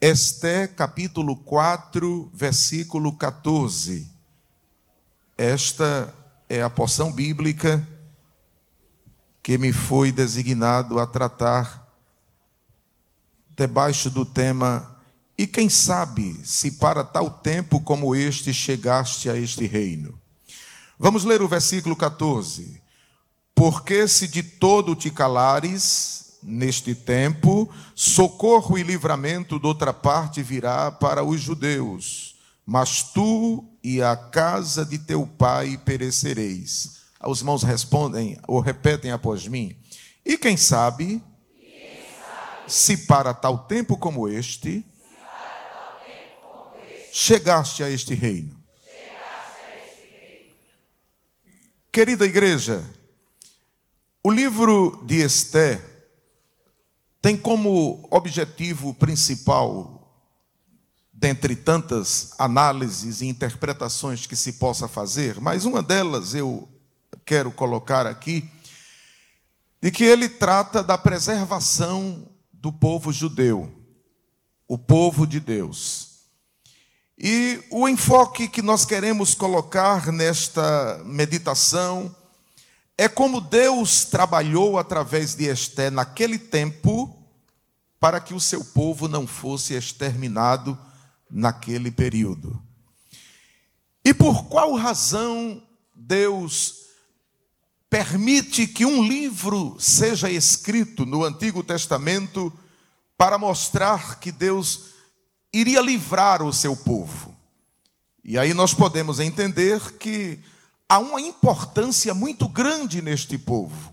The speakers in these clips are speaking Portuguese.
Esté capítulo 4, versículo 14. Esta é a porção bíblica que me foi designado a tratar debaixo do tema E quem sabe se para tal tempo como este chegaste a este reino. Vamos ler o versículo 14. Porque se de todo te calares, neste tempo, socorro e livramento de outra parte virá para os judeus, mas tu e a casa de teu pai perecereis. Os irmãos respondem ou repetem após mim. E quem sabe, se para tal tempo como este, chegaste a este reino. Querida igreja, o livro de Esté tem como objetivo principal, dentre tantas análises e interpretações que se possa fazer, mas uma delas eu quero colocar aqui, de que ele trata da preservação do povo judeu, o povo de Deus. E o enfoque que nós queremos colocar nesta meditação é como Deus trabalhou através de Esté naquele tempo para que o seu povo não fosse exterminado naquele período. E por qual razão Deus permite que um livro seja escrito no Antigo Testamento para mostrar que Deus iria livrar o seu povo? E aí nós podemos entender que há uma importância muito grande neste povo.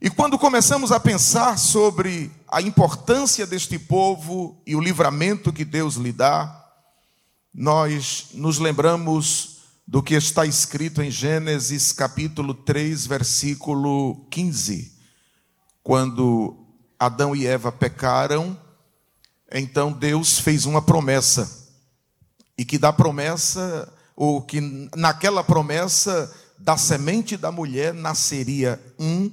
E quando começamos a pensar sobre a importância deste povo e o livramento que Deus lhe dá, nós nos lembramos do que está escrito em Gênesis capítulo 3, versículo 15. Quando Adão e Eva pecaram, então Deus fez uma promessa. E que da promessa ou que naquela promessa da semente da mulher nasceria um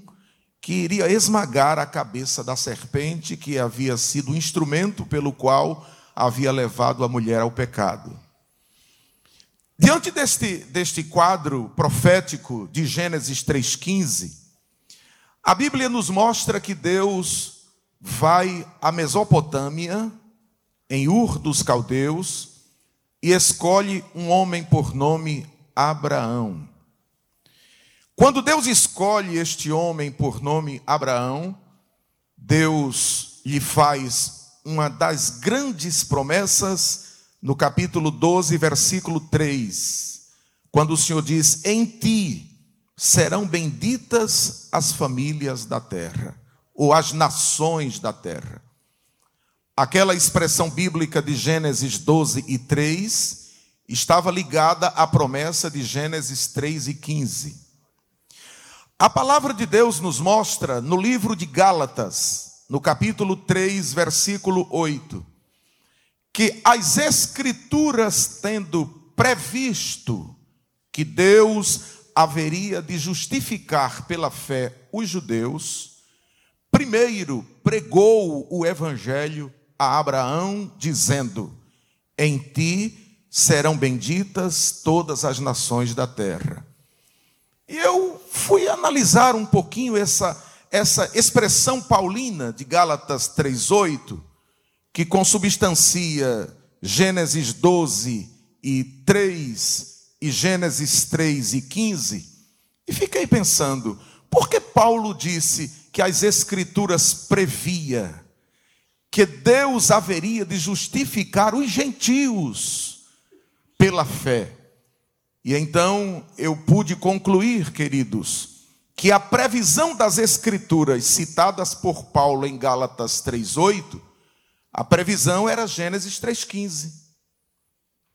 que iria esmagar a cabeça da serpente, que havia sido o instrumento pelo qual havia levado a mulher ao pecado. Diante deste, deste quadro profético de Gênesis 3,15, a Bíblia nos mostra que Deus vai à Mesopotâmia, em Ur dos Caldeus, e escolhe um homem por nome Abraão. Quando Deus escolhe este homem por nome Abraão, Deus lhe faz uma das grandes promessas no capítulo 12, versículo 3, quando o Senhor diz: Em ti serão benditas as famílias da terra, ou as nações da terra. Aquela expressão bíblica de Gênesis 12 e 3 estava ligada à promessa de Gênesis 3 e 15. A palavra de Deus nos mostra no livro de Gálatas, no capítulo 3, versículo 8, que as Escrituras, tendo previsto que Deus haveria de justificar pela fé os judeus, primeiro pregou o Evangelho a Abraão, dizendo: Em ti serão benditas todas as nações da terra. E eu fui analisar um pouquinho essa, essa expressão paulina de Gálatas 3,8, que consubstancia Gênesis 12 e 3 e Gênesis 3 e 15, e fiquei pensando, por que Paulo disse que as Escrituras previa que Deus haveria de justificar os gentios pela fé. E então eu pude concluir, queridos, que a previsão das Escrituras citadas por Paulo em Gálatas 3,8, a previsão era Gênesis 3,15.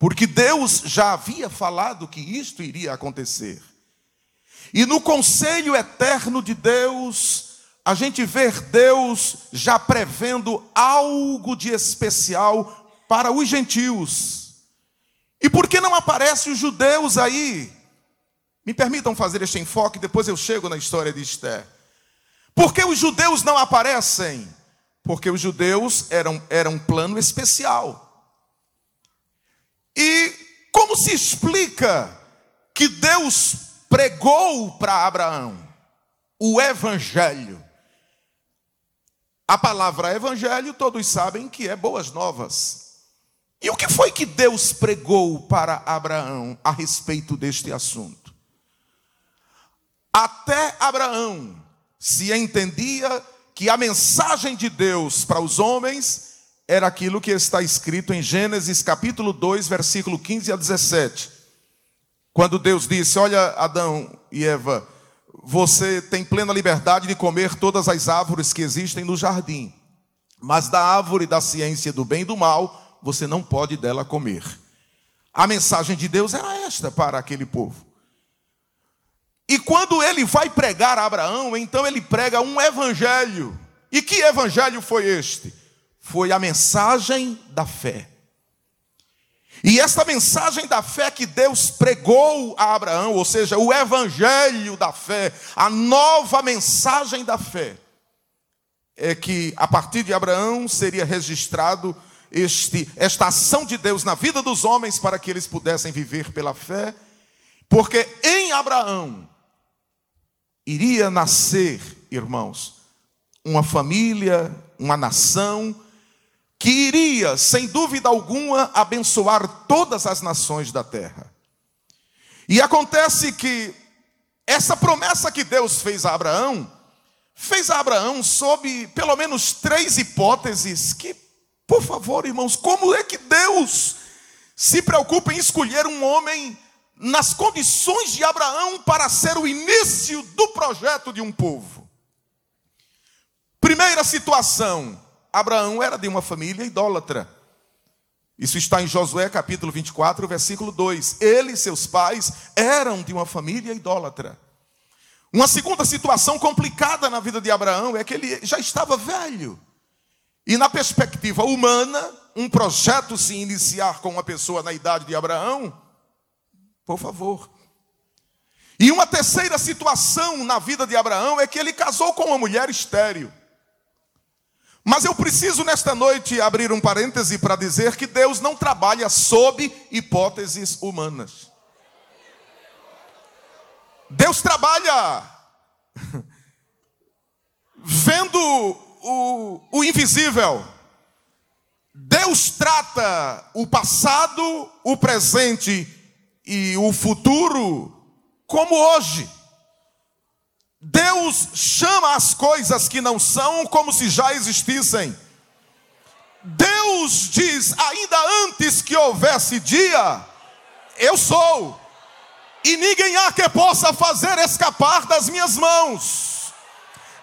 Porque Deus já havia falado que isto iria acontecer. E no conselho eterno de Deus, a gente vê Deus já prevendo algo de especial para os gentios. E por que não aparecem os judeus aí? Me permitam fazer este enfoque, depois eu chego na história de Esther. Por que os judeus não aparecem? porque os judeus eram, eram um plano especial. E como se explica que Deus pregou para Abraão o evangelho? A palavra evangelho, todos sabem que é boas novas. E o que foi que Deus pregou para Abraão a respeito deste assunto? Até Abraão se entendia que a mensagem de Deus para os homens era aquilo que está escrito em Gênesis capítulo 2, versículo 15 a 17. Quando Deus disse: Olha, Adão e Eva, você tem plena liberdade de comer todas as árvores que existem no jardim, mas da árvore da ciência do bem e do mal, você não pode dela comer. A mensagem de Deus era esta para aquele povo. E quando ele vai pregar a Abraão, então ele prega um evangelho. E que evangelho foi este? Foi a mensagem da fé. E essa mensagem da fé que Deus pregou a Abraão, ou seja, o evangelho da fé, a nova mensagem da fé, é que a partir de Abraão seria registrado este, esta ação de Deus na vida dos homens para que eles pudessem viver pela fé, porque em Abraão iria nascer, irmãos, uma família, uma nação, que iria, sem dúvida alguma, abençoar todas as nações da terra. E acontece que essa promessa que Deus fez a Abraão, fez a Abraão sob pelo menos três hipóteses que, por favor, irmãos, como é que Deus se preocupa em escolher um homem nas condições de Abraão para ser o início do projeto de um povo. Primeira situação: Abraão era de uma família idólatra. Isso está em Josué capítulo 24, versículo 2. Ele e seus pais eram de uma família idólatra. Uma segunda situação complicada na vida de Abraão é que ele já estava velho. E na perspectiva humana, um projeto se iniciar com uma pessoa na idade de Abraão por favor. E uma terceira situação na vida de Abraão é que ele casou com uma mulher estéril. Mas eu preciso nesta noite abrir um parêntese para dizer que Deus não trabalha sob hipóteses humanas. Deus trabalha vendo o, o invisível. Deus trata o passado, o presente e o futuro como hoje. Deus chama as coisas que não são como se já existissem. Deus diz: ainda antes que houvesse dia, eu sou, e ninguém há que possa fazer escapar das minhas mãos.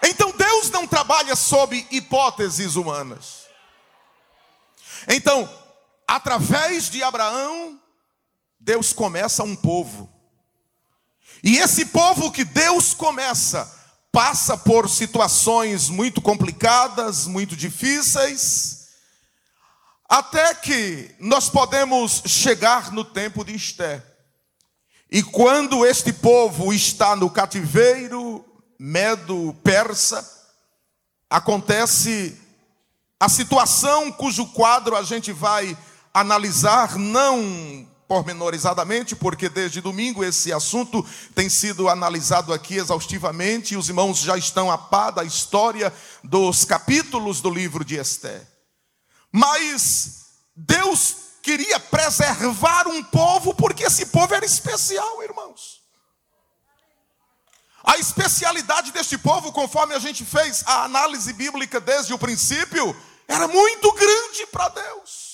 Então Deus não trabalha sob hipóteses humanas. Então, através de Abraão, Deus começa um povo. E esse povo que Deus começa passa por situações muito complicadas, muito difíceis, até que nós podemos chegar no tempo de Esté. E quando este povo está no cativeiro medo-persa, acontece a situação cujo quadro a gente vai analisar não pormenorizadamente, porque desde domingo esse assunto tem sido analisado aqui exaustivamente e os irmãos já estão a par da história dos capítulos do livro de Esté. Mas Deus queria preservar um povo porque esse povo era especial, irmãos. A especialidade deste povo, conforme a gente fez a análise bíblica desde o princípio, era muito grande para Deus.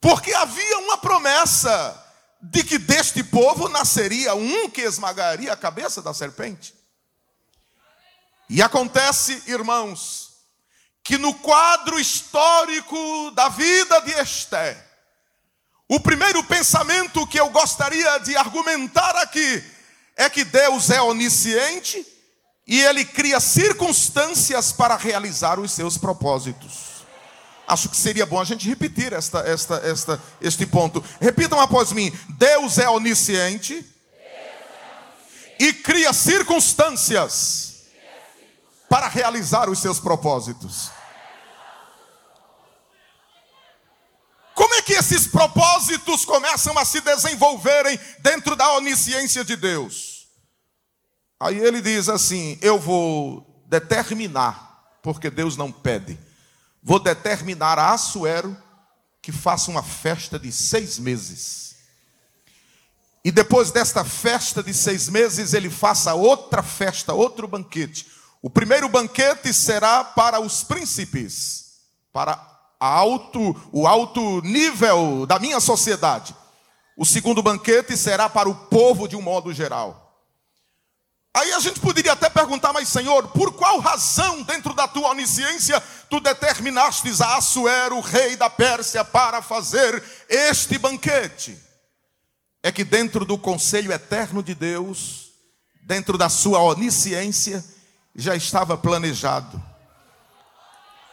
Porque havia uma promessa de que deste povo nasceria um que esmagaria a cabeça da serpente. E acontece, irmãos, que no quadro histórico da vida de Esté, o primeiro pensamento que eu gostaria de argumentar aqui é que Deus é onisciente e ele cria circunstâncias para realizar os seus propósitos. Acho que seria bom a gente repetir esta, esta, esta, este ponto. Repitam após mim: Deus é onisciente, Deus é onisciente. e cria circunstâncias, cria circunstâncias para realizar os seus propósitos. Como é que esses propósitos começam a se desenvolverem dentro da onisciência de Deus? Aí ele diz assim: Eu vou determinar, porque Deus não pede vou determinar a Assuero que faça uma festa de seis meses. E depois desta festa de seis meses, ele faça outra festa, outro banquete. O primeiro banquete será para os príncipes, para alto, o alto nível da minha sociedade. O segundo banquete será para o povo de um modo geral. Aí a gente poderia até perguntar, mas Senhor, por qual razão, dentro da tua onisciência, tu determinastes a Assuero, rei da Pérsia, para fazer este banquete? É que dentro do conselho eterno de Deus, dentro da sua onisciência, já estava planejado.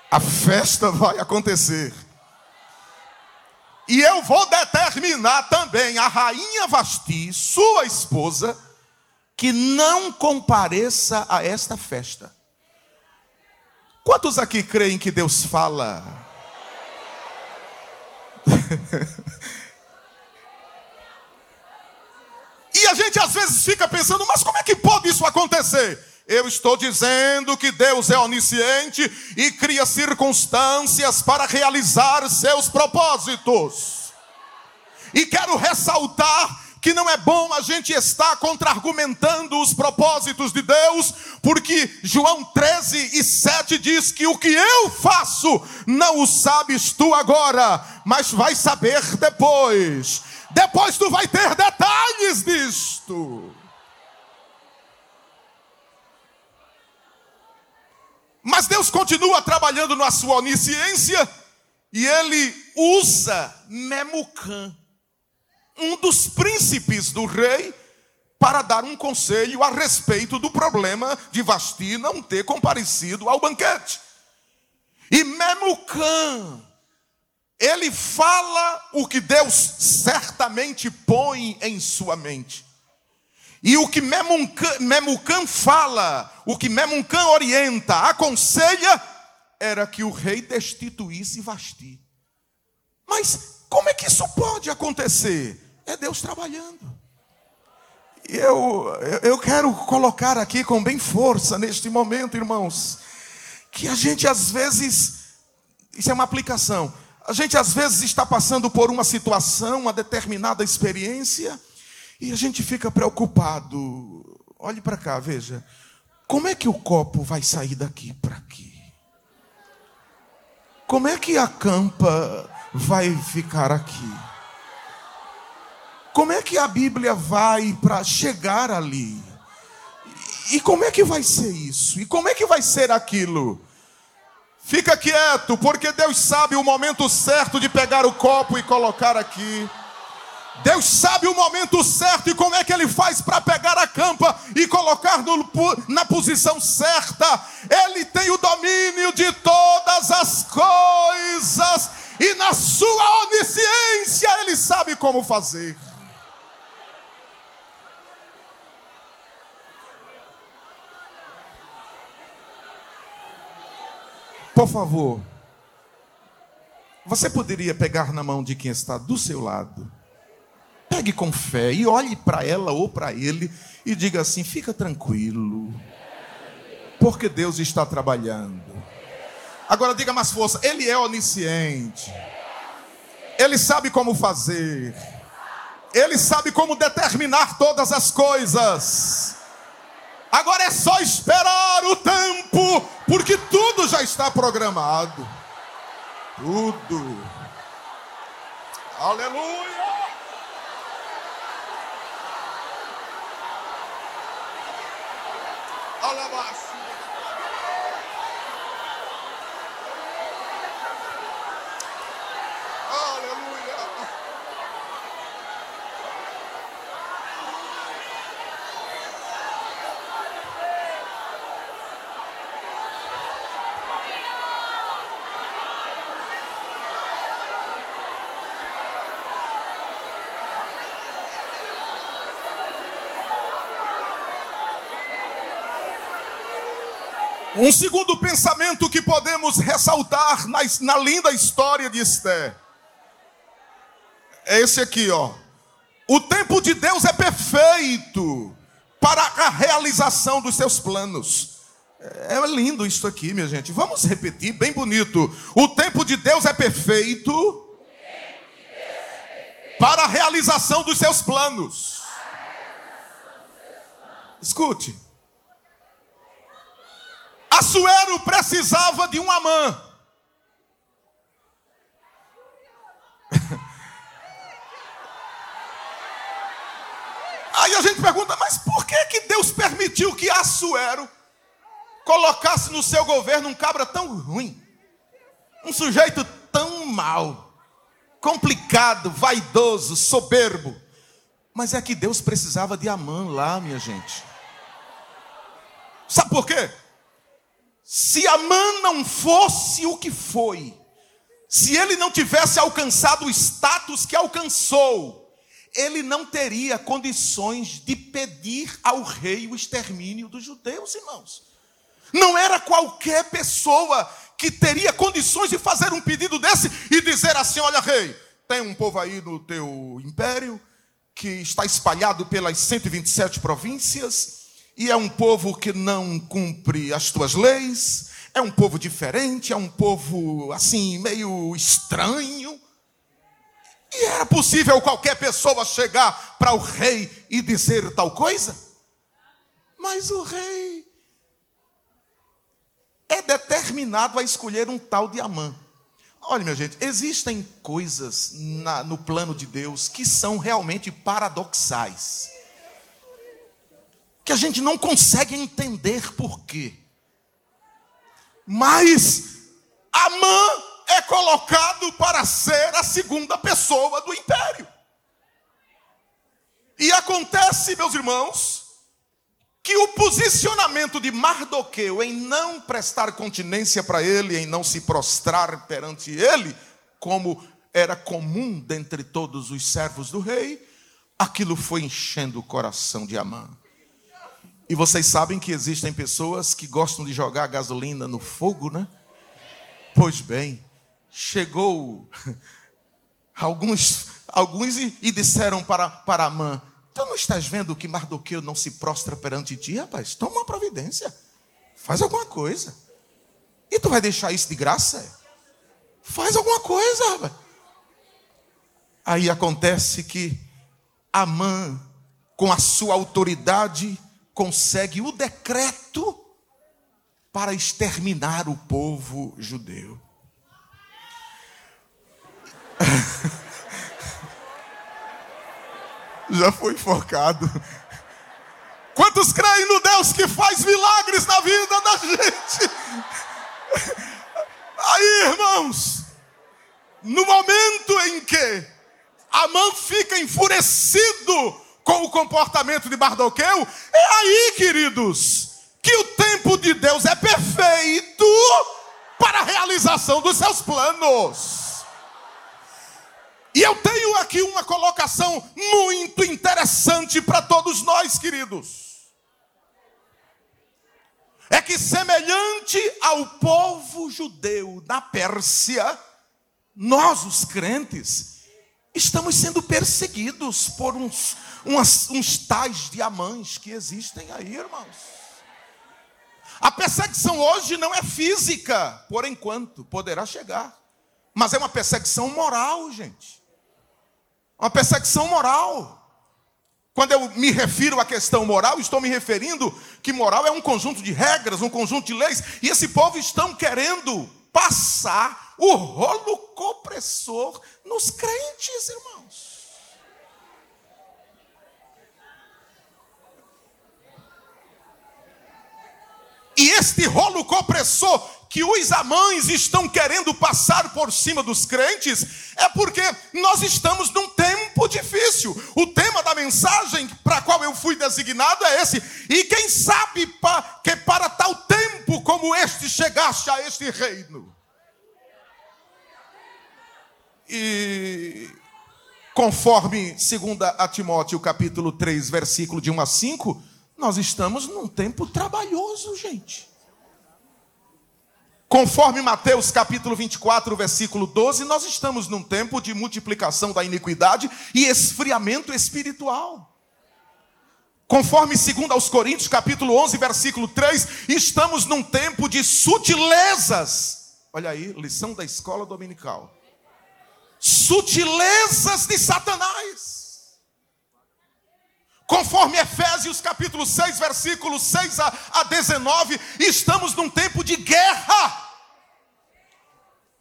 A festa vai acontecer. E eu vou determinar também a rainha Vasti, sua esposa, que não compareça a esta festa. Quantos aqui creem que Deus fala? e a gente às vezes fica pensando, mas como é que pode isso acontecer? Eu estou dizendo que Deus é onisciente e cria circunstâncias para realizar seus propósitos. E quero ressaltar que não é bom a gente estar contra-argumentando os propósitos de Deus, porque João 13 e 7 diz que o que eu faço não o sabes tu agora, mas vai saber depois. Depois tu vai ter detalhes disto. Mas Deus continua trabalhando na sua onisciência e ele usa Memucan um dos príncipes do rei para dar um conselho a respeito do problema de Vasti não ter comparecido ao banquete. E Memucan, ele fala o que Deus certamente põe em sua mente. E o que Memucan, fala, o que Memucan orienta, aconselha, era que o rei destituísse Vasti. Mas como é que isso pode acontecer? É Deus trabalhando. E eu, eu quero colocar aqui com bem força neste momento, irmãos, que a gente às vezes, isso é uma aplicação, a gente às vezes está passando por uma situação, uma determinada experiência, e a gente fica preocupado. Olhe para cá, veja. Como é que o copo vai sair daqui para aqui? Como é que a campa vai ficar aqui? Como é que a Bíblia vai para chegar ali? E como é que vai ser isso? E como é que vai ser aquilo? Fica quieto, porque Deus sabe o momento certo de pegar o copo e colocar aqui. Deus sabe o momento certo e como é que ele faz para pegar a campa e colocar no, na posição certa. Ele tem o domínio de todas as coisas e na sua onisciência ele sabe como fazer. Por favor, você poderia pegar na mão de quem está do seu lado. Pegue com fé e olhe para ela ou para ele e diga assim: fica tranquilo, porque Deus está trabalhando. Agora diga mais força: Ele é onisciente, Ele sabe como fazer, Ele sabe como determinar todas as coisas. Agora é só esperar o tempo, porque tudo já está programado. Tudo. Aleluia. Alabasta. Um segundo pensamento que podemos ressaltar na, na linda história de Esther É esse aqui, ó. O tempo de Deus é perfeito para a realização dos seus planos. É lindo isso aqui, minha gente. Vamos repetir, bem bonito. O tempo de Deus é perfeito para a realização dos seus planos. Escute. Assuero precisava de um Amã. Aí a gente pergunta, mas por que, que Deus permitiu que Assuero colocasse no seu governo um cabra tão ruim? Um sujeito tão mau, complicado, vaidoso, soberbo. Mas é que Deus precisava de Amã lá, minha gente. Sabe por quê? Se Amã não fosse o que foi, se ele não tivesse alcançado o status que alcançou, ele não teria condições de pedir ao rei o extermínio dos judeus, irmãos. Não era qualquer pessoa que teria condições de fazer um pedido desse e dizer assim: olha, rei, tem um povo aí no teu império que está espalhado pelas 127 províncias e é um povo que não cumpre as tuas leis, é um povo diferente, é um povo assim, meio estranho. E era possível qualquer pessoa chegar para o rei e dizer tal coisa? Mas o rei é determinado a escolher um tal de Amã. Olha, minha gente, existem coisas na, no plano de Deus que são realmente paradoxais. Que a gente não consegue entender por quê. Mas Amã é colocado para ser a segunda pessoa do império. E acontece, meus irmãos, que o posicionamento de Mardoqueu em não prestar continência para ele, em não se prostrar perante ele, como era comum dentre todos os servos do rei, aquilo foi enchendo o coração de Amã. E vocês sabem que existem pessoas que gostam de jogar gasolina no fogo, né? Pois bem, chegou alguns, alguns e, e disseram para, para Amã: Tu não estás vendo que Mardoqueu não se prostra perante ti, rapaz? Toma uma providência. Faz alguma coisa. E tu vai deixar isso de graça? Faz alguma coisa, rapaz. Aí acontece que Amã, com a sua autoridade, consegue o decreto para exterminar o povo judeu. Já foi enforcado. Quantos creem no Deus que faz milagres na vida da gente? Aí, irmãos, no momento em que Amã fica enfurecido com o comportamento de Mardoqueu, é aí, queridos, que o tempo de Deus é perfeito para a realização dos seus planos. E eu tenho aqui uma colocação muito interessante para todos nós, queridos. É que, semelhante ao povo judeu da Pérsia, nós, os crentes, estamos sendo perseguidos por uns, uns, uns tais diamantes que existem aí, irmãos. A perseguição hoje não é física, por enquanto, poderá chegar, mas é uma perseguição moral, gente. Uma perseguição moral. Quando eu me refiro à questão moral, estou me referindo que moral é um conjunto de regras, um conjunto de leis, e esse povo estão querendo passar o rolo compressor nos crentes, irmãos. E este rolo compressor que os amães estão querendo passar por cima dos crentes é porque nós estamos num tempo difícil. O tema da mensagem para a qual eu fui designado é esse. E quem sabe que para tal tempo como este chegaste a este reino. E conforme 2 a Timóteo capítulo 3, versículo de 1 a 5, nós estamos num tempo trabalhoso, gente. Conforme Mateus capítulo 24, versículo 12, nós estamos num tempo de multiplicação da iniquidade e esfriamento espiritual. Conforme segundo aos Coríntios capítulo 11, versículo 3, estamos num tempo de sutilezas. Olha aí, lição da escola dominical. Sutilezas de Satanás. Conforme Efésios capítulo 6, versículos 6 a, a 19, estamos num tempo de guerra.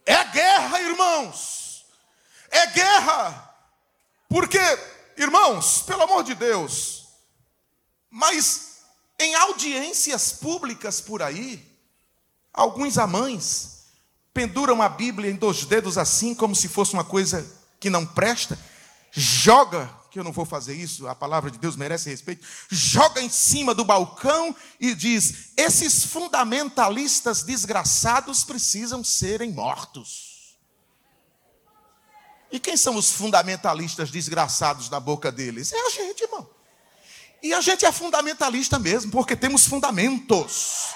É guerra, irmãos. É guerra. Porque, irmãos, pelo amor de Deus, mas em audiências públicas por aí, alguns amães penduram a Bíblia em dois dedos assim, como se fosse uma coisa que não presta, joga que eu não vou fazer isso, a palavra de Deus merece respeito, joga em cima do balcão e diz: esses fundamentalistas desgraçados precisam serem mortos. E quem são os fundamentalistas desgraçados na boca deles? É a gente, irmão. E a gente é fundamentalista mesmo, porque temos fundamentos.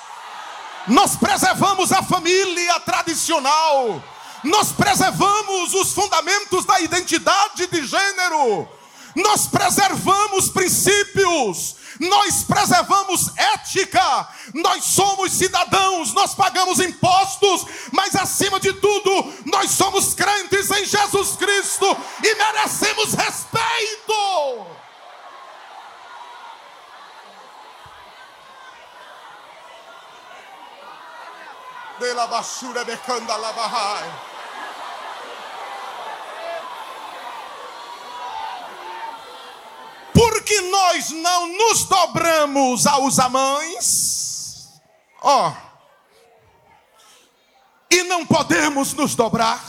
Nós preservamos a família tradicional. Nós preservamos os fundamentos da identidade de gênero nós preservamos princípios, nós preservamos ética, nós somos cidadãos, nós pagamos impostos, mas acima de tudo, nós somos crentes em Jesus Cristo e merecemos respeito. De la basura becanda la porque nós não nos dobramos aos amães, ó, oh, e não podemos nos dobrar.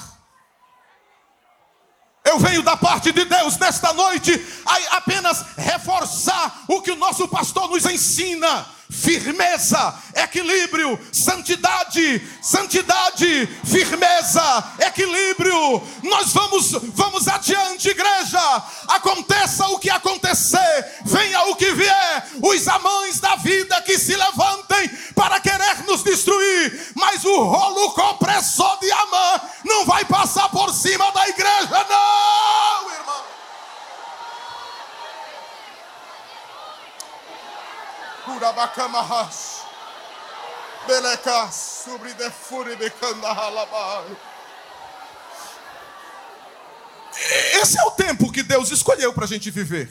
Eu venho da parte de Deus nesta noite a apenas reforçar o que o nosso pastor nos ensina firmeza, equilíbrio, santidade, santidade, firmeza, equilíbrio. Nós vamos, vamos adiante, igreja. Aconteça o que acontecer, venha o que vier, os amães da vida que se levantem para querer nos destruir, mas o rolo compressor de Amã não vai passar por cima da igreja, não, irmão. Curabacamaras. Beleca sobre de fure Esse é o tempo que Deus escolheu para a gente viver.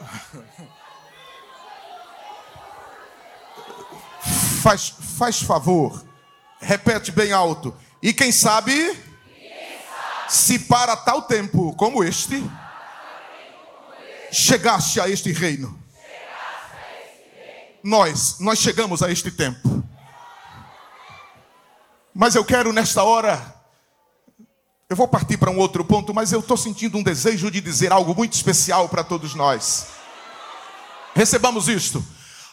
Faz, faz favor, repete bem alto. E quem sabe, quem sabe? se para tal tempo como este chegaste a este reino. Nós, nós chegamos a este tempo. Mas eu quero nesta hora, eu vou partir para um outro ponto, mas eu estou sentindo um desejo de dizer algo muito especial para todos nós. Recebamos isto.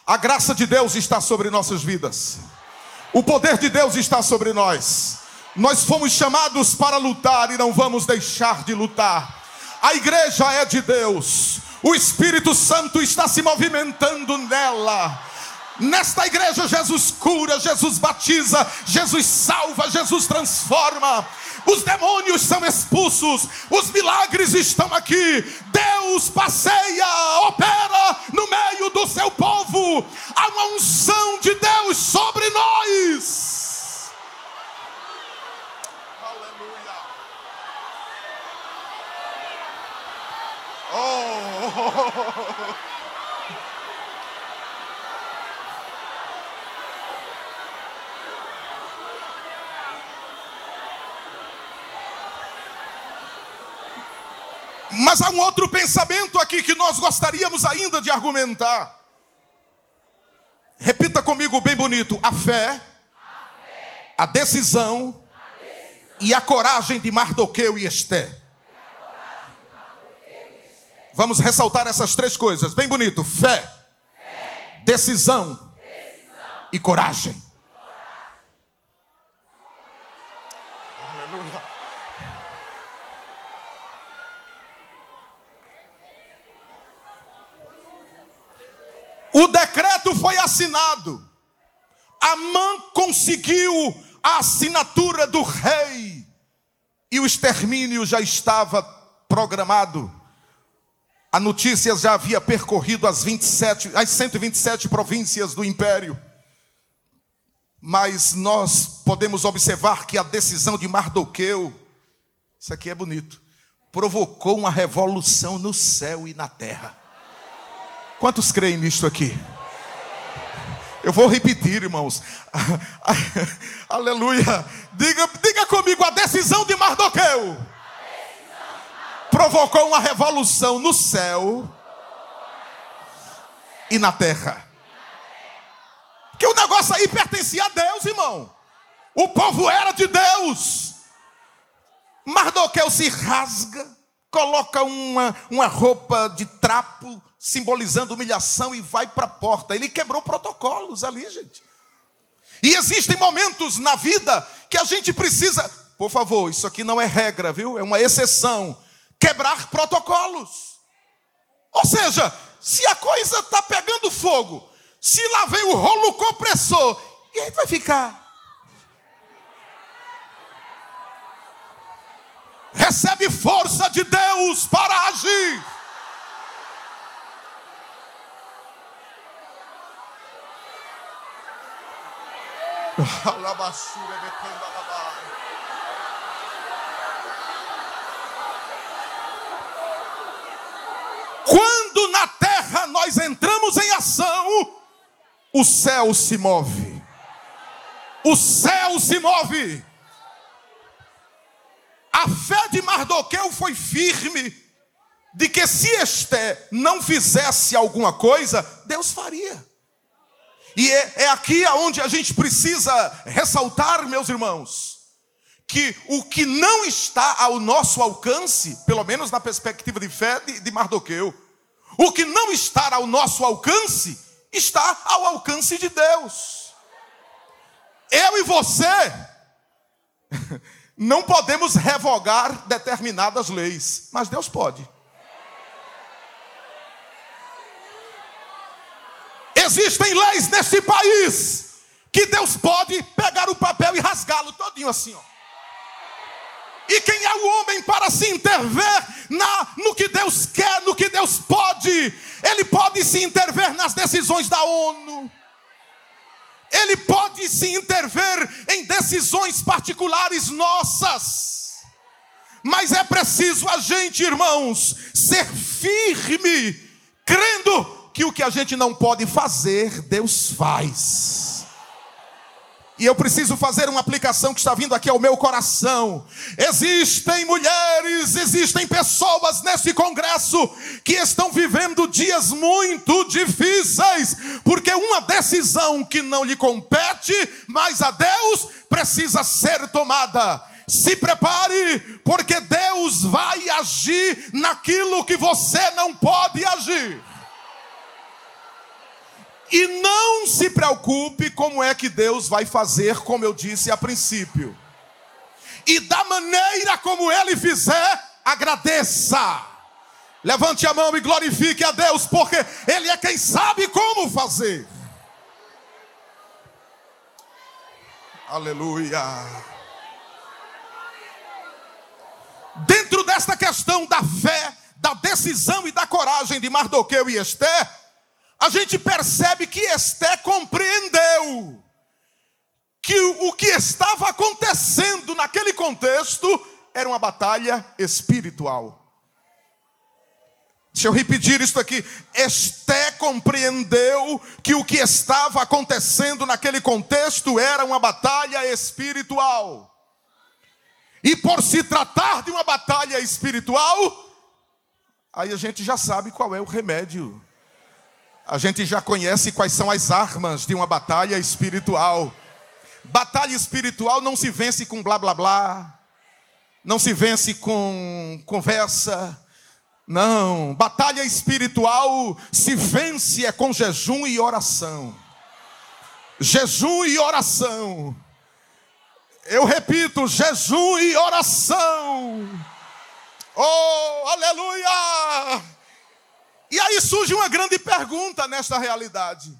A graça de Deus está sobre nossas vidas. O poder de Deus está sobre nós. Nós fomos chamados para lutar e não vamos deixar de lutar. A igreja é de Deus. O Espírito Santo está se movimentando nela. Nesta igreja, Jesus cura, Jesus batiza, Jesus salva, Jesus transforma. Os demônios são expulsos, os milagres estão aqui. Deus passeia, opera no meio do seu povo. Há uma unção de Deus sobre nós. Oh! Mas há um outro pensamento aqui que nós gostaríamos ainda de argumentar. Repita comigo bem bonito: a fé, a, fé, a, decisão, a decisão, e a coragem de Mardoqueu e Esté. Vamos ressaltar essas três coisas, bem bonito: fé, fé decisão, decisão, e coragem. O decreto foi assinado. Amã conseguiu a assinatura do rei e o extermínio já estava programado. A notícia já havia percorrido as 27, as 127 províncias do império. Mas nós podemos observar que a decisão de Mardoqueu, isso aqui é bonito, provocou uma revolução no céu e na terra. Quantos creem nisto aqui? Eu vou repetir, irmãos. Aleluia. Diga, diga comigo, a decisão de Mardoqueu provocou uma revolução no céu e na terra. Que o negócio aí pertencia a Deus, irmão. O povo era de Deus. Mardoqueu se rasga, coloca uma, uma roupa de trapo, simbolizando humilhação, e vai para a porta. Ele quebrou protocolos ali, gente. E existem momentos na vida que a gente precisa, por favor, isso aqui não é regra, viu? É uma exceção. Quebrar protocolos. Ou seja, se a coisa está pegando fogo, se lá vem o rolo compressor, e aí vai ficar. Recebe força de Deus para agir. Quando na terra nós entramos em ação, o céu se move. O céu se move. A fé de Mardoqueu foi firme de que se Esté não fizesse alguma coisa, Deus faria. E é, é aqui aonde a gente precisa ressaltar, meus irmãos, que o que não está ao nosso alcance, pelo menos na perspectiva de fé de, de Mardoqueu, o que não está ao nosso alcance, está ao alcance de Deus. Eu e você não podemos revogar determinadas leis, mas Deus pode. Existem leis nesse país que Deus pode pegar o papel e rasgá-lo todinho assim, ó. E quem é o homem para se interver na, no que Deus quer, no que Deus pode? Ele pode se interver nas decisões da ONU. Ele pode se interver em decisões particulares nossas. Mas é preciso a gente, irmãos, ser firme, crendo que o que a gente não pode fazer, Deus faz. E eu preciso fazer uma aplicação que está vindo aqui ao meu coração. Existem mulheres, existem pessoas nesse congresso que estão vivendo dias muito difíceis, porque uma decisão que não lhe compete, mas a Deus precisa ser tomada. Se prepare, porque Deus vai agir naquilo que você não pode agir. E não se preocupe como é que Deus vai fazer, como eu disse a princípio. E da maneira como Ele fizer, agradeça. Levante a mão e glorifique a Deus, porque Ele é quem sabe como fazer. Aleluia. Dentro desta questão da fé, da decisão e da coragem de Mardoqueu e Esther, a gente percebe que Esté compreendeu que o que estava acontecendo naquele contexto era uma batalha espiritual. Deixa eu repetir isso aqui. Esté compreendeu que o que estava acontecendo naquele contexto era uma batalha espiritual. E por se tratar de uma batalha espiritual, aí a gente já sabe qual é o remédio a gente já conhece quais são as armas de uma batalha espiritual. Batalha espiritual não se vence com blá blá blá, não se vence com conversa. Não, batalha espiritual se vence é com jejum e oração. Jejum e oração. Eu repito, jejum e oração. Oh, aleluia! E aí surge uma grande pergunta nesta realidade.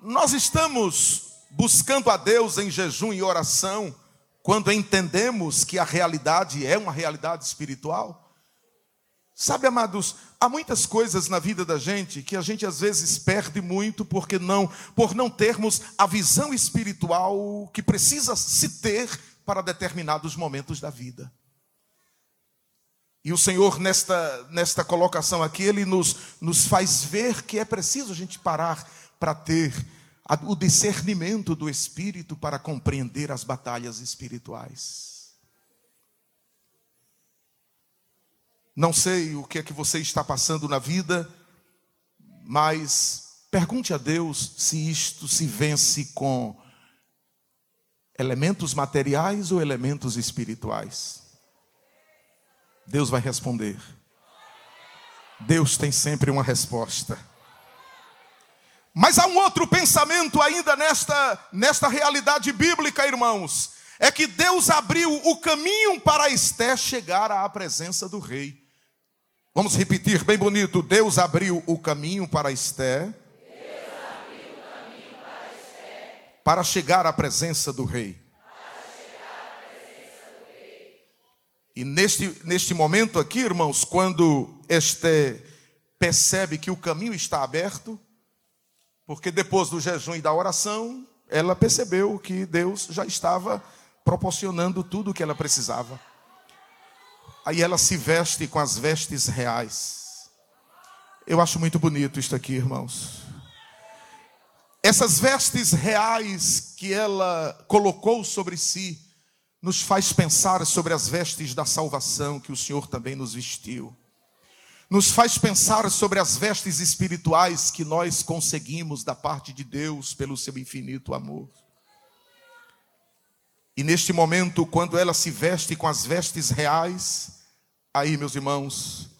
Nós estamos buscando a Deus em jejum e oração quando entendemos que a realidade é uma realidade espiritual? Sabe, amados, há muitas coisas na vida da gente que a gente às vezes perde muito porque não, por não termos a visão espiritual que precisa se ter para determinados momentos da vida. E o Senhor, nesta, nesta colocação aqui, Ele nos, nos faz ver que é preciso a gente parar para ter o discernimento do Espírito para compreender as batalhas espirituais. Não sei o que é que você está passando na vida, mas pergunte a Deus se isto se vence com elementos materiais ou elementos espirituais. Deus vai responder. Deus tem sempre uma resposta. Mas há um outro pensamento ainda nesta, nesta realidade bíblica, irmãos. É que Deus abriu o caminho para Esté chegar à presença do rei. Vamos repetir bem bonito. Deus abriu o caminho para Esté. Para chegar à presença do rei. E neste, neste momento aqui, irmãos, quando este percebe que o caminho está aberto, porque depois do jejum e da oração, ela percebeu que Deus já estava proporcionando tudo o que ela precisava. Aí ela se veste com as vestes reais. Eu acho muito bonito isto aqui, irmãos. Essas vestes reais que ela colocou sobre si, nos faz pensar sobre as vestes da salvação que o Senhor também nos vestiu. Nos faz pensar sobre as vestes espirituais que nós conseguimos da parte de Deus pelo seu infinito amor. E neste momento, quando ela se veste com as vestes reais, aí, meus irmãos,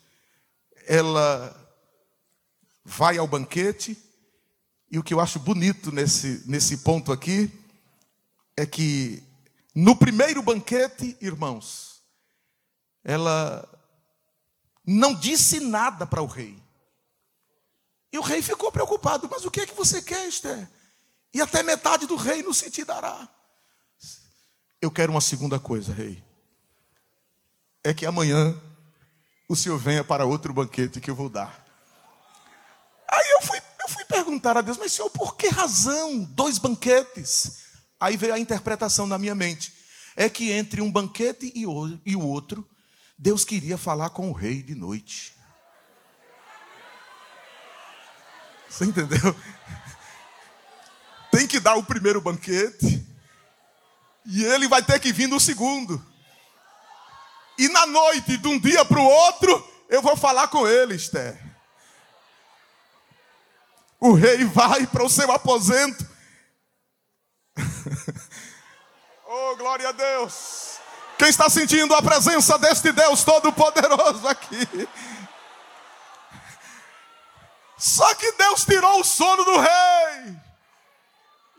ela vai ao banquete, e o que eu acho bonito nesse, nesse ponto aqui é que no primeiro banquete, irmãos, ela não disse nada para o rei. E o rei ficou preocupado. Mas o que é que você quer, Esther? E até metade do reino se te dará. Eu quero uma segunda coisa, rei. É que amanhã o senhor venha para outro banquete que eu vou dar. Aí eu fui, eu fui perguntar a Deus, mas senhor, por que razão dois banquetes? Aí veio a interpretação na minha mente. É que entre um banquete e o outro, Deus queria falar com o rei de noite. Você entendeu? Tem que dar o primeiro banquete. E ele vai ter que vir no segundo. E na noite, de um dia para o outro, eu vou falar com ele, Esther. O rei vai para o seu aposento oh, glória a Deus. Quem está sentindo a presença deste Deus Todo-Poderoso aqui? Só que Deus tirou o sono do rei.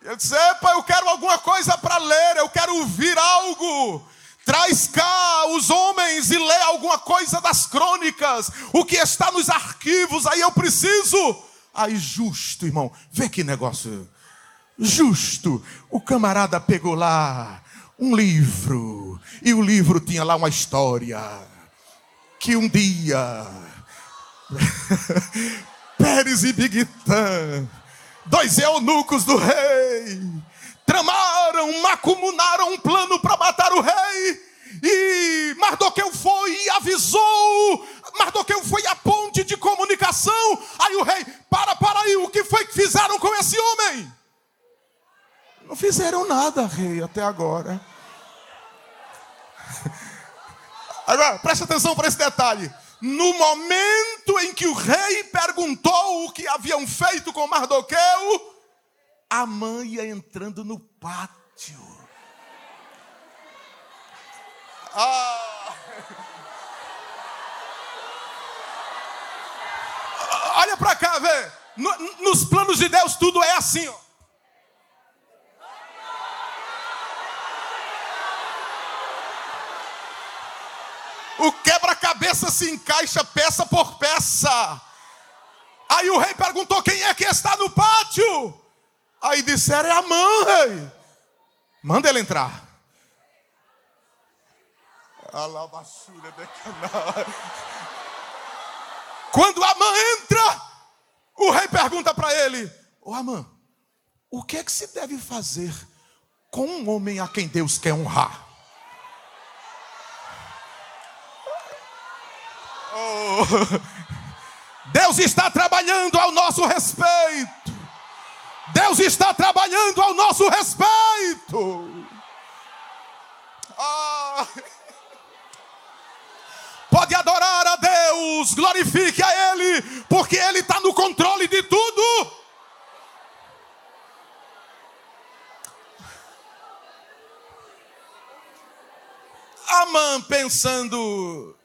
Ele disse: Epa, eu quero alguma coisa para ler, eu quero ouvir algo. Traz cá os homens e lê alguma coisa das crônicas, o que está nos arquivos, aí eu preciso. Aí, justo, irmão, vê que negócio justo. O camarada pegou lá um livro, e o livro tinha lá uma história. Que um dia, Pérez e Bigitã, dois eunucos do rei, tramaram, macumunaram um plano para matar o rei. E Mardoqueu foi e avisou. Mardoqueu foi a ponte de comunicação. Aí o rei, para, para aí, o que foi que fizeram com esse homem? Não fizeram nada, rei, até agora. Agora, preste atenção para esse detalhe. No momento em que o rei perguntou o que haviam feito com Mardoqueu, a mãe ia entrando no pátio. Ah. Olha para cá, vê. nos planos de Deus tudo é assim, ó. O quebra-cabeça se encaixa peça por peça. Aí o rei perguntou: quem é que está no pátio? Aí disseram: É a mãe. Manda ele entrar. Quando a mãe entra, o rei pergunta para ele: Ô Amã, o que é que se deve fazer com um homem a quem Deus quer honrar? Oh, Deus está trabalhando ao nosso respeito. Deus está trabalhando ao nosso respeito. Ah. Pode adorar a Deus, glorifique a Ele, porque Ele está no controle de tudo. Amã pensando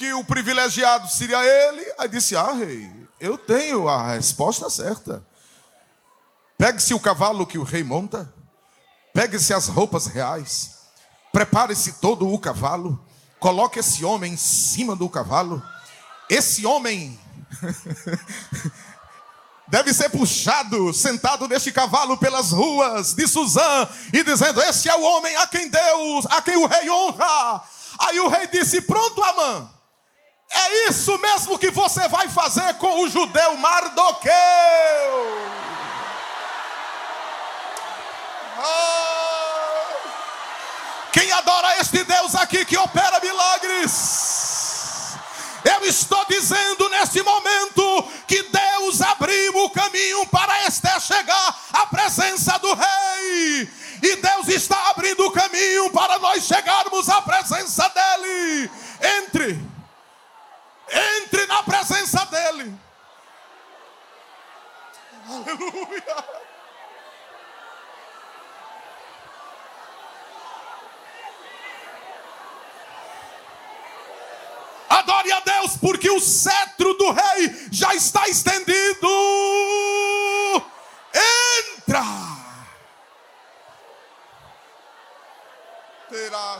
que o privilegiado seria ele, aí disse: Ah, rei, eu tenho a resposta certa. Pegue-se o cavalo que o rei monta, pegue-se as roupas reais, prepare-se todo o cavalo, coloque esse homem em cima do cavalo. Esse homem deve ser puxado, sentado neste cavalo pelas ruas de Suzã e dizendo: Esse é o homem a quem Deus, a quem o rei honra. Aí o rei disse: Pronto, Amã. É isso mesmo que você vai fazer com o judeu Mardoqueu. Quem adora este Deus aqui que opera milagres? Eu estou dizendo neste momento que Deus abriu o caminho para Esther chegar à presença do rei. E Deus está abrindo o caminho para nós chegarmos à presença dele. Entre, entre na presença dele. Aleluia. Adore a Deus, porque o cetro do rei já está estendido. Entra. Terá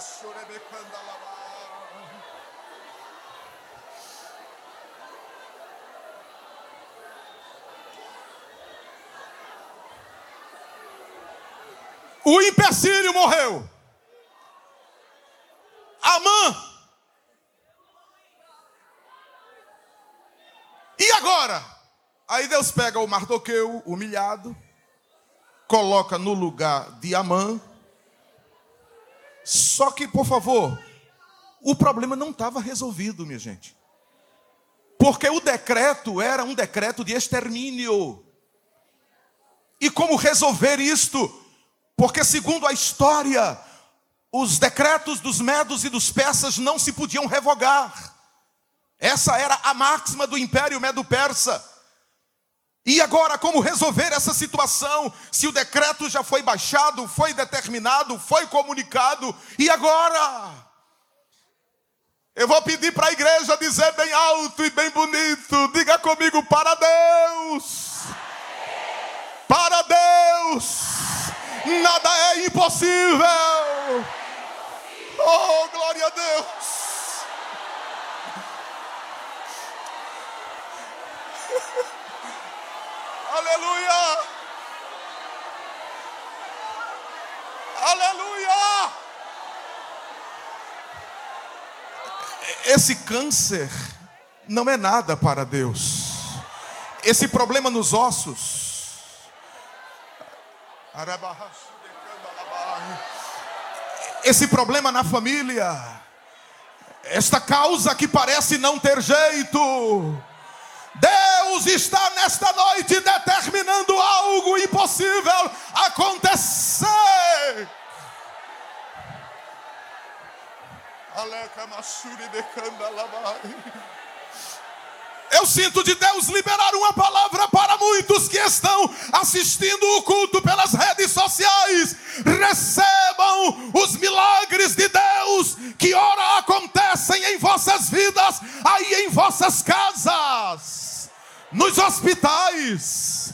O empecilho morreu. Amã E agora? Aí Deus pega o Mardoqueu humilhado, coloca no lugar de Amã. Só que, por favor, o problema não estava resolvido, minha gente. Porque o decreto era um decreto de extermínio. E como resolver isto? Porque, segundo a história, os decretos dos medos e dos persas não se podiam revogar. Essa era a máxima do Império Medo-Persa. E agora, como resolver essa situação? Se o decreto já foi baixado, foi determinado, foi comunicado, e agora? Eu vou pedir para a igreja dizer bem alto e bem bonito: diga comigo, para Deus! Para Deus! Nada é impossível! Oh, glória a Deus! Aleluia! Aleluia! Esse câncer não é nada para Deus. Esse problema nos ossos. Esse problema na família. Esta causa que parece não ter jeito Deus está nesta noite determinando algo impossível acontecer. Eu sinto de Deus liberar uma palavra para muitos que estão assistindo o culto pelas redes sociais. Recebam os milagres de Deus que ora acontecem em vossas vidas, aí em vossas casas nos hospitais,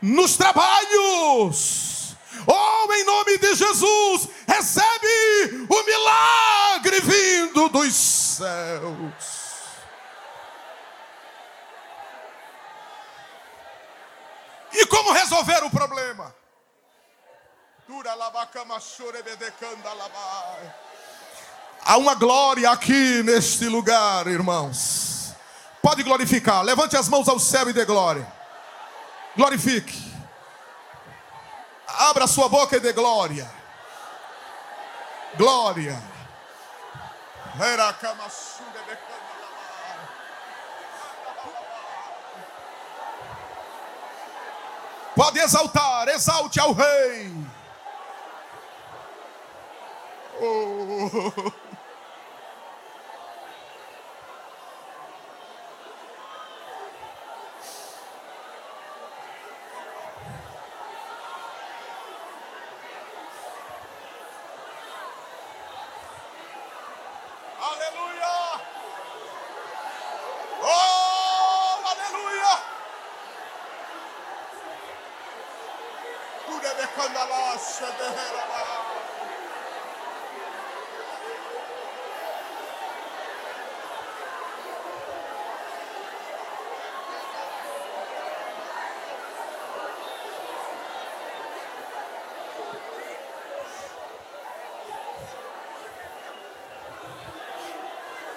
nos trabalhos. Oh, em nome de Jesus, recebe o milagre vindo dos céus. E como resolver o problema? Há uma glória aqui neste lugar, irmãos. Pode glorificar. Levante as mãos ao céu e dê glória. Glorifique. Abra sua boca e dê glória. Glória. Pode exaltar, exalte ao Rei. Oh.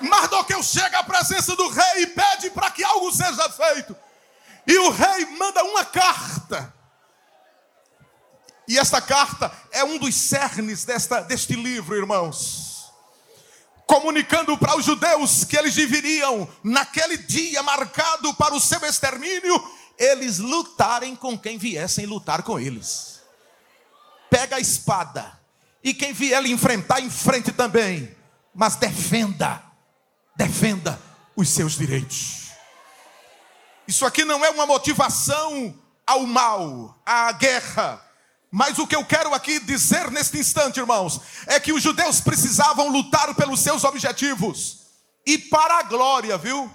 Mardoqueu chega à presença do rei e pede para que algo seja feito. E o rei manda uma carta. E esta carta é um dos cernes desta, deste livro, irmãos. Comunicando para os judeus que eles deveriam, naquele dia marcado para o seu extermínio, eles lutarem com quem viessem lutar com eles. Pega a espada, e quem vier lhe enfrentar, enfrente também, mas defenda, defenda os seus direitos. Isso aqui não é uma motivação ao mal, à guerra mas o que eu quero aqui dizer neste instante, irmãos, é que os judeus precisavam lutar pelos seus objetivos e para a glória, viu?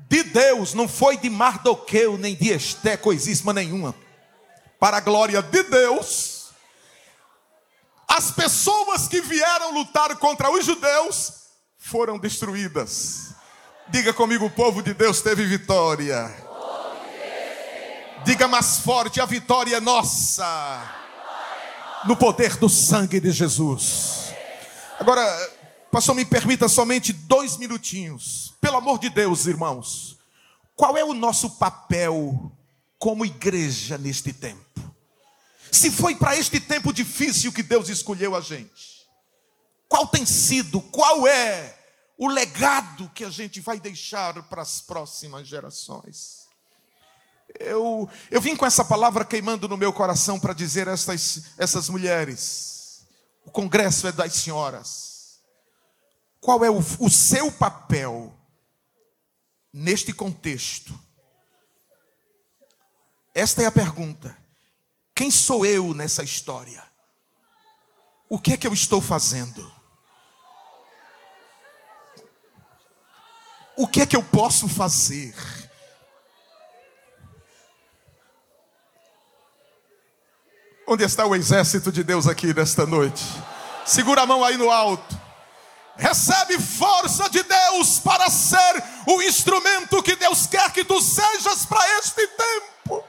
De Deus, não foi de Mardoqueu nem de Esté, coisíssima nenhuma. Para a glória de Deus, as pessoas que vieram lutar contra os judeus foram destruídas. Diga comigo, o povo de Deus teve vitória. Diga mais forte: a vitória é nossa. No poder do sangue de Jesus. Agora, pastor, me permita somente dois minutinhos. Pelo amor de Deus, irmãos. Qual é o nosso papel como igreja neste tempo? Se foi para este tempo difícil que Deus escolheu a gente, qual tem sido, qual é o legado que a gente vai deixar para as próximas gerações? Eu, eu vim com essa palavra queimando no meu coração para dizer a essas, essas mulheres: o congresso é das senhoras. Qual é o, o seu papel neste contexto? Esta é a pergunta. Quem sou eu nessa história? O que é que eu estou fazendo? O que é que eu posso fazer? Onde está o exército de Deus aqui nesta noite? Segura a mão aí no alto. Recebe força de Deus para ser o instrumento que Deus quer que tu sejas para este tempo.